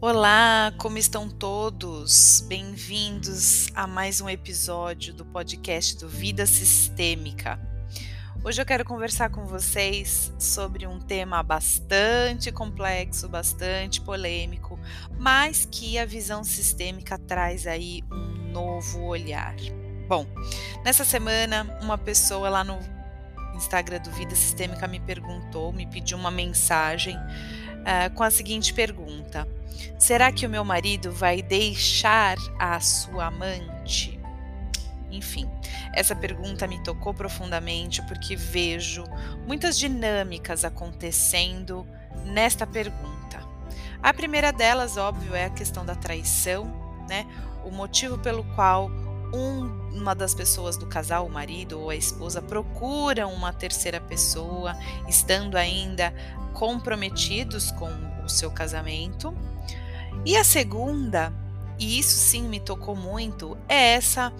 Olá, como estão todos? Bem-vindos a mais um episódio do podcast do Vida Sistêmica. Hoje eu quero conversar com vocês sobre um tema bastante complexo, bastante polêmico, mas que a visão sistêmica traz aí um novo olhar. Bom, nessa semana, uma pessoa lá no Instagram do Vida Sistêmica me perguntou, me pediu uma mensagem uh, com a seguinte pergunta: Será que o meu marido vai deixar a sua amante? Enfim, essa pergunta me tocou profundamente porque vejo muitas dinâmicas acontecendo nesta pergunta. A primeira delas, óbvio, é a questão da traição, né? O motivo pelo qual um, uma das pessoas do casal, o marido ou a esposa, procuram uma terceira pessoa, estando ainda comprometidos com o seu casamento. E a segunda, e isso sim me tocou muito, é essa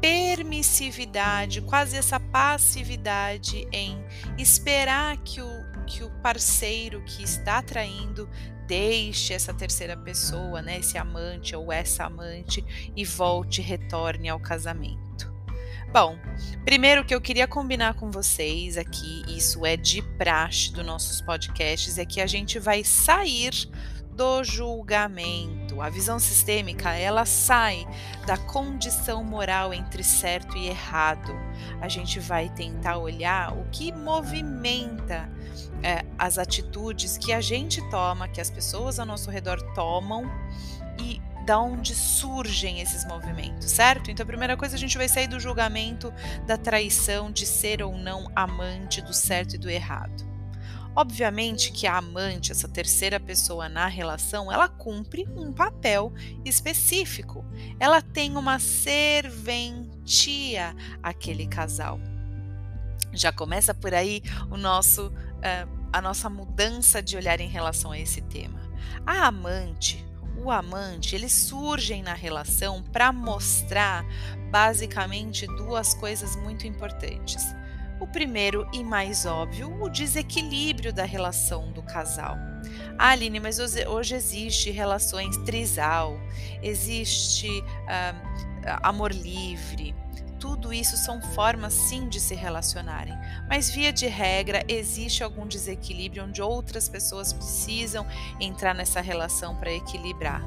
permissividade, quase essa passividade em esperar que o, que o parceiro que está traindo deixe essa terceira pessoa, né, esse amante ou essa amante e volte, retorne ao casamento. Bom, primeiro que eu queria combinar com vocês aqui, isso é de praxe dos nossos podcasts, é que a gente vai sair do julgamento. A visão sistêmica, ela sai da condição moral entre certo e errado. A gente vai tentar olhar o que movimenta é, as atitudes que a gente toma, que as pessoas ao nosso redor tomam e da onde surgem esses movimentos, certo? Então, a primeira coisa, a gente vai sair do julgamento da traição de ser ou não amante do certo e do errado. Obviamente que a amante, essa terceira pessoa na relação, ela cumpre um papel específico. Ela tem uma serventia àquele casal. Já começa por aí o nosso, a nossa mudança de olhar em relação a esse tema. A amante, o amante, eles surgem na relação para mostrar basicamente duas coisas muito importantes. O primeiro e mais óbvio, o desequilíbrio da relação do casal. Ah, Aline, mas hoje existe relações trisal, existe uh, amor livre. Tudo isso são formas sim de se relacionarem, mas via de regra existe algum desequilíbrio onde outras pessoas precisam entrar nessa relação para equilibrar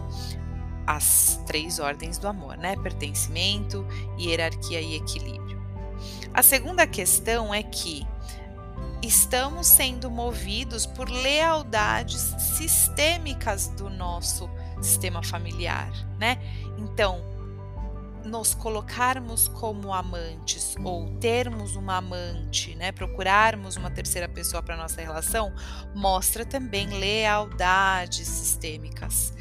as três ordens do amor, né? Pertencimento, hierarquia e equilíbrio. A segunda questão é que estamos sendo movidos por lealdades sistêmicas do nosso sistema familiar, né? Então, nos colocarmos como amantes ou termos uma amante, né, procurarmos uma terceira pessoa para nossa relação, mostra também lealdades sistêmicas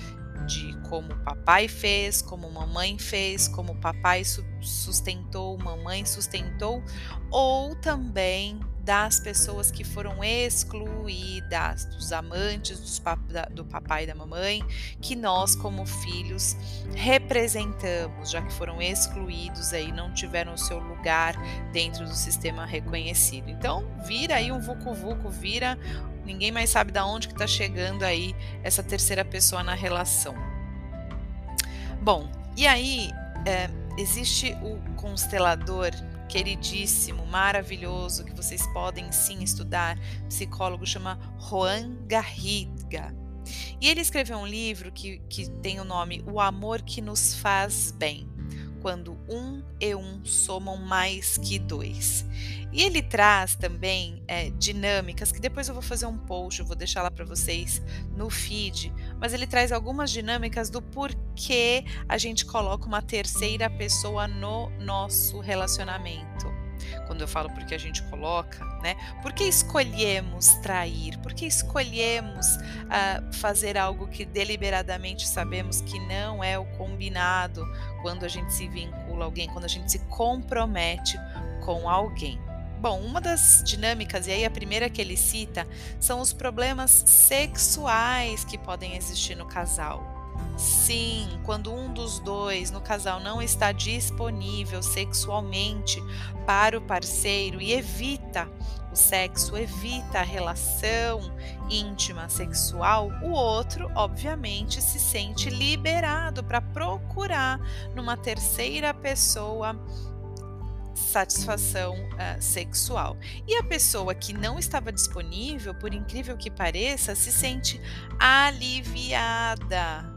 de como papai fez, como mamãe fez, como papai sustentou, mamãe sustentou, ou também das pessoas que foram excluídas, dos amantes dos do papai e da mamãe, que nós, como filhos, representamos, já que foram excluídos aí, não tiveram o seu lugar dentro do sistema reconhecido. Então, vira aí um vucu-vucu, vira ninguém mais sabe da onde que está chegando aí essa terceira pessoa na relação. Bom, e aí é, existe o constelador queridíssimo, maravilhoso, que vocês podem sim estudar, psicólogo chama Juan Garriga. E ele escreveu um livro que, que tem o nome O Amor que Nos Faz Bem quando um e um somam mais que dois. E ele traz também é, dinâmicas, que depois eu vou fazer um post, eu vou deixar lá para vocês no feed, mas ele traz algumas dinâmicas do porquê a gente coloca uma terceira pessoa no nosso relacionamento quando eu falo porque a gente coloca, né? Por que escolhemos trair? Por que escolhemos uh, fazer algo que deliberadamente sabemos que não é o combinado quando a gente se vincula a alguém, quando a gente se compromete com alguém? Bom, uma das dinâmicas, e aí a primeira que ele cita, são os problemas sexuais que podem existir no casal. Sim, quando um dos dois no casal não está disponível sexualmente para o parceiro e evita o sexo, evita a relação íntima sexual, o outro, obviamente, se sente liberado para procurar numa terceira pessoa satisfação uh, sexual. E a pessoa que não estava disponível, por incrível que pareça, se sente aliviada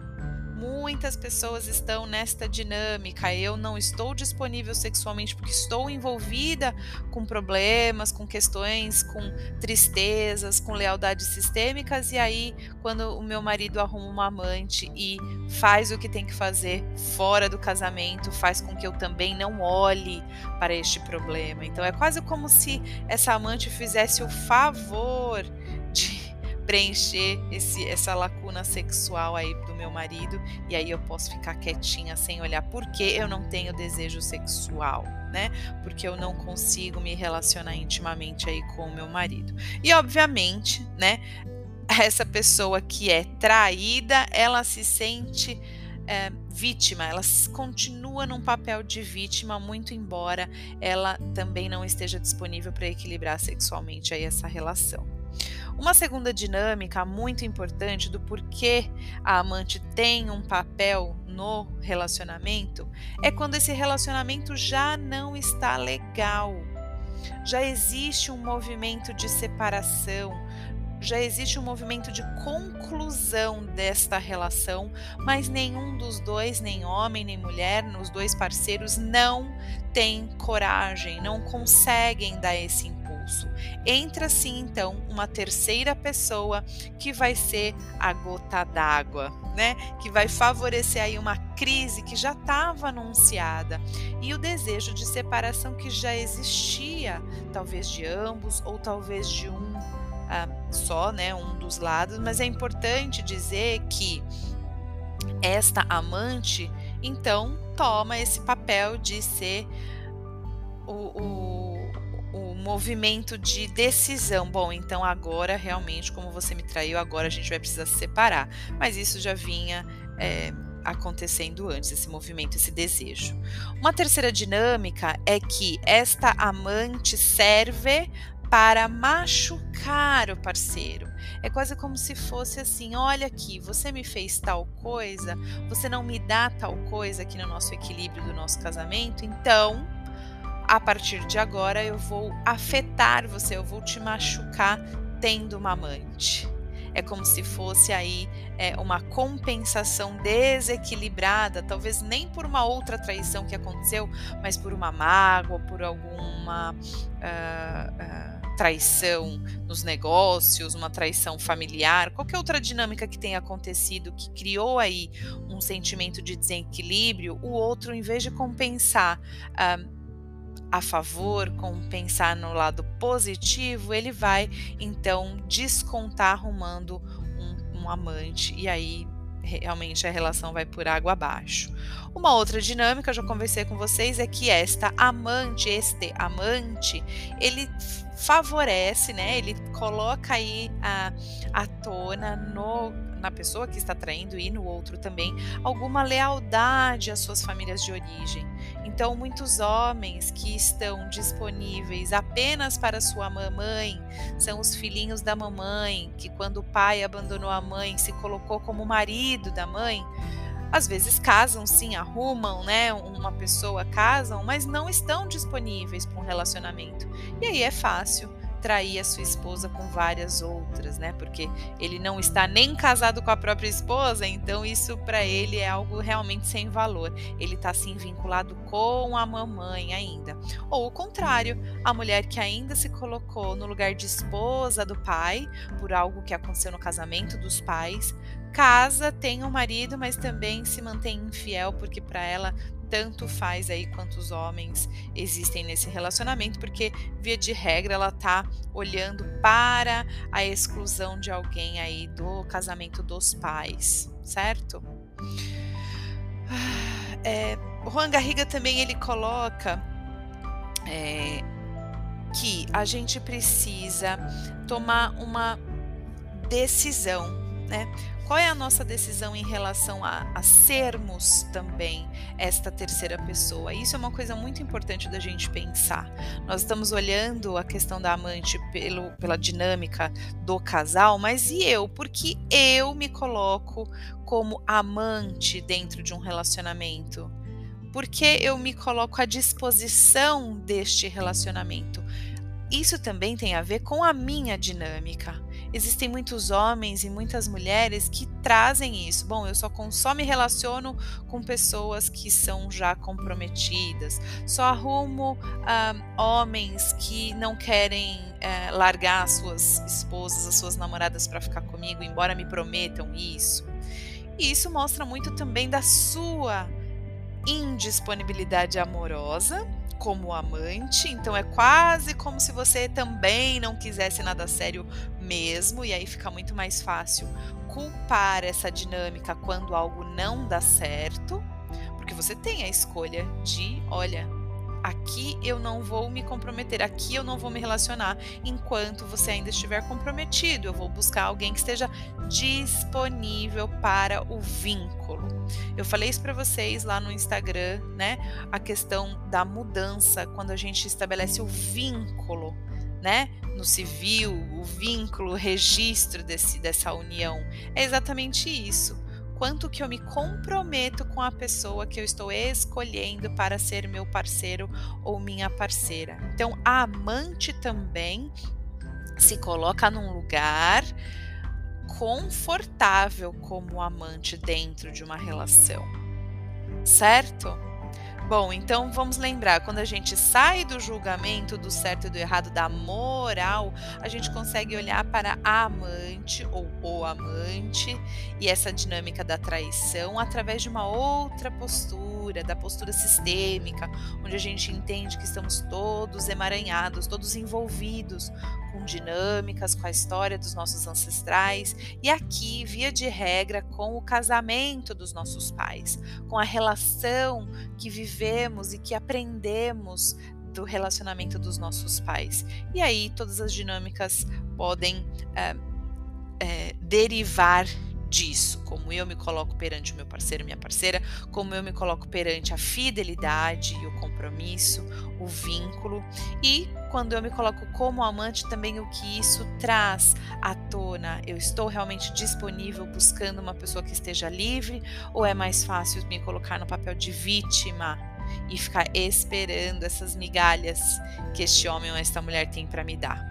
Muitas pessoas estão nesta dinâmica. Eu não estou disponível sexualmente porque estou envolvida com problemas, com questões, com tristezas, com lealdades sistêmicas. E aí, quando o meu marido arruma uma amante e faz o que tem que fazer fora do casamento, faz com que eu também não olhe para este problema. Então, é quase como se essa amante fizesse o favor preencher esse, essa lacuna sexual aí do meu marido e aí eu posso ficar quietinha sem olhar porque eu não tenho desejo sexual, né? Porque eu não consigo me relacionar intimamente aí com o meu marido. E obviamente, né? Essa pessoa que é traída, ela se sente é, vítima, ela continua num papel de vítima, muito embora ela também não esteja disponível para equilibrar sexualmente aí essa relação. Uma segunda dinâmica muito importante do porquê a amante tem um papel no relacionamento é quando esse relacionamento já não está legal. Já existe um movimento de separação, já existe um movimento de conclusão desta relação, mas nenhum dos dois, nem homem nem mulher, os dois parceiros, não tem coragem, não conseguem dar esse impulso Entra assim então uma terceira pessoa que vai ser a gota d'água, né? Que vai favorecer aí uma crise que já estava anunciada e o desejo de separação que já existia, talvez de ambos ou talvez de um ah, só, né? Um dos lados. Mas é importante dizer que esta amante então toma esse papel de ser o, o movimento de decisão. Bom, então agora realmente, como você me traiu, agora a gente vai precisar se separar. Mas isso já vinha. É, acontecendo antes, esse movimento, esse desejo. Uma terceira dinâmica é que esta amante serve para machucar o parceiro. É quase como se fosse assim: olha aqui, você me fez tal coisa, você não me dá tal coisa aqui no nosso equilíbrio do nosso casamento, então a partir de agora eu vou afetar você, eu vou te machucar tendo uma amante. É como se fosse aí é, uma compensação desequilibrada, talvez nem por uma outra traição que aconteceu, mas por uma mágoa, por alguma uh, uh, traição nos negócios, uma traição familiar, qualquer outra dinâmica que tenha acontecido que criou aí um sentimento de desequilíbrio, o outro, em vez de compensar, uh, a favor, com pensar no lado positivo, ele vai então descontar arrumando um, um amante e aí realmente a relação vai por água abaixo. Uma outra dinâmica, eu já conversei com vocês, é que esta amante, este amante, ele favorece, né? Ele coloca aí a, a tona no na pessoa que está traindo e no outro também alguma lealdade às suas famílias de origem. Então, muitos homens que estão disponíveis apenas para sua mamãe são os filhinhos da mamãe, que quando o pai abandonou a mãe se colocou como marido da mãe. Às vezes casam, sim, arrumam, né, uma pessoa, casam, mas não estão disponíveis para um relacionamento. E aí é fácil trair a sua esposa com várias outras, né? Porque ele não está nem casado com a própria esposa, então isso para ele é algo realmente sem valor. Ele está assim vinculado com a mamãe ainda. Ou o contrário, a mulher que ainda se colocou no lugar de esposa do pai por algo que aconteceu no casamento dos pais, casa, tem um marido, mas também se mantém infiel porque para ela tanto faz aí quantos homens existem nesse relacionamento, porque via de regra ela tá olhando para a exclusão de alguém aí do casamento dos pais, certo? É, o Juan Garriga também ele coloca é, que a gente precisa tomar uma decisão né? Qual é a nossa decisão em relação a, a, sermos também esta terceira pessoa? Isso é uma coisa muito importante da gente pensar. Nós estamos olhando a questão da amante pelo, pela dinâmica do casal, mas e eu? Porque eu me coloco como amante dentro de um relacionamento? Porque eu me coloco à disposição deste relacionamento? Isso também tem a ver com a minha dinâmica. Existem muitos homens e muitas mulheres que trazem isso. Bom, eu só, só me relaciono com pessoas que são já comprometidas, só arrumo uh, homens que não querem uh, largar as suas esposas, as suas namoradas para ficar comigo, embora me prometam isso. E isso mostra muito também da sua indisponibilidade amorosa como amante, então é quase como se você também não quisesse nada sério mesmo, e aí fica muito mais fácil culpar essa dinâmica quando algo não dá certo, porque você tem a escolha de, olha, aqui eu não vou me comprometer, aqui eu não vou me relacionar enquanto você ainda estiver comprometido. Eu vou buscar alguém que esteja disponível para o vínculo. Eu falei isso para vocês lá no Instagram, né? A questão da mudança quando a gente estabelece o vínculo, né? No civil, o vínculo, o registro desse, dessa união. É exatamente isso quanto que eu me comprometo com a pessoa que eu estou escolhendo para ser meu parceiro ou minha parceira. Então, a amante também se coloca num lugar confortável como amante dentro de uma relação, certo? Bom, então vamos lembrar, quando a gente sai do julgamento do certo e do errado, da moral, a gente consegue olhar para a amante ou o amante e essa dinâmica da traição através de uma outra postura, da postura sistêmica, onde a gente entende que estamos todos emaranhados, todos envolvidos com dinâmicas, com a história dos nossos ancestrais e aqui, via de regra, com o casamento dos nossos pais, com a relação que vivemos e que aprendemos do relacionamento dos nossos pais. E aí todas as dinâmicas podem é, é, derivar disso, como eu me coloco perante o meu parceiro, minha parceira, como eu me coloco perante a fidelidade e o compromisso, o vínculo, e quando eu me coloco como amante, também o que isso traz à tona. Eu estou realmente disponível buscando uma pessoa que esteja livre, ou é mais fácil me colocar no papel de vítima? E ficar esperando essas migalhas que este homem ou esta mulher tem para me dar.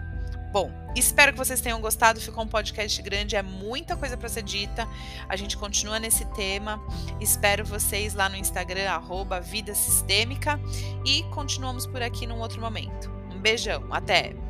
Bom, espero que vocês tenham gostado. Ficou um podcast grande, é muita coisa para ser dita. A gente continua nesse tema. Espero vocês lá no Instagram, arroba Vida Sistêmica. E continuamos por aqui num outro momento. Um beijão, até!